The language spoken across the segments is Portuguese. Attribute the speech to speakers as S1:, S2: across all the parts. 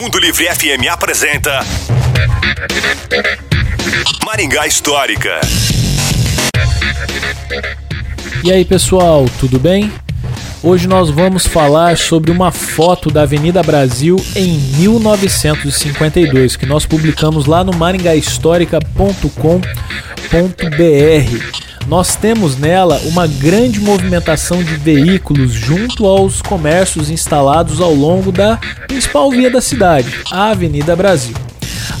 S1: Mundo Livre FM apresenta Maringá Histórica.
S2: E aí pessoal, tudo bem? Hoje nós vamos falar sobre uma foto da Avenida Brasil em 1952 que nós publicamos lá no maringahistórica.com.br. Nós temos nela uma grande movimentação de veículos junto aos comércios instalados ao longo da principal via da cidade, a Avenida Brasil.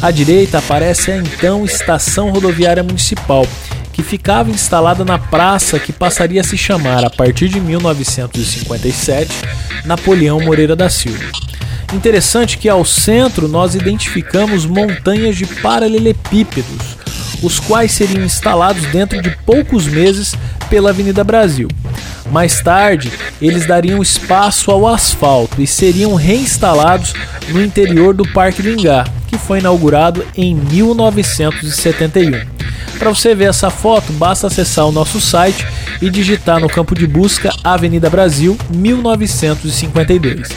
S2: À direita aparece a então Estação Rodoviária Municipal, que ficava instalada na praça que passaria a se chamar, a partir de 1957, Napoleão Moreira da Silva. Interessante que ao centro nós identificamos montanhas de paralelepípedos, os quais seriam instalados dentro de poucos meses pela Avenida Brasil. Mais tarde, eles dariam espaço ao asfalto e seriam reinstalados no interior do Parque do Ingá, que foi inaugurado em 1971. Para você ver essa foto, basta acessar o nosso site e digitar no campo de busca Avenida Brasil 1952.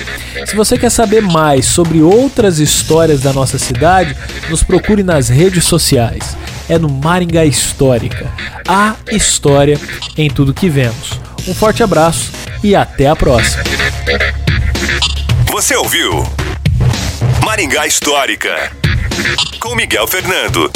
S2: Se você quer saber mais sobre outras histórias da nossa cidade, nos procure nas redes sociais. É no Maringá Histórica, a história em tudo que vemos. Um forte abraço e até a próxima.
S1: Você ouviu Maringá Histórica com Miguel Fernando.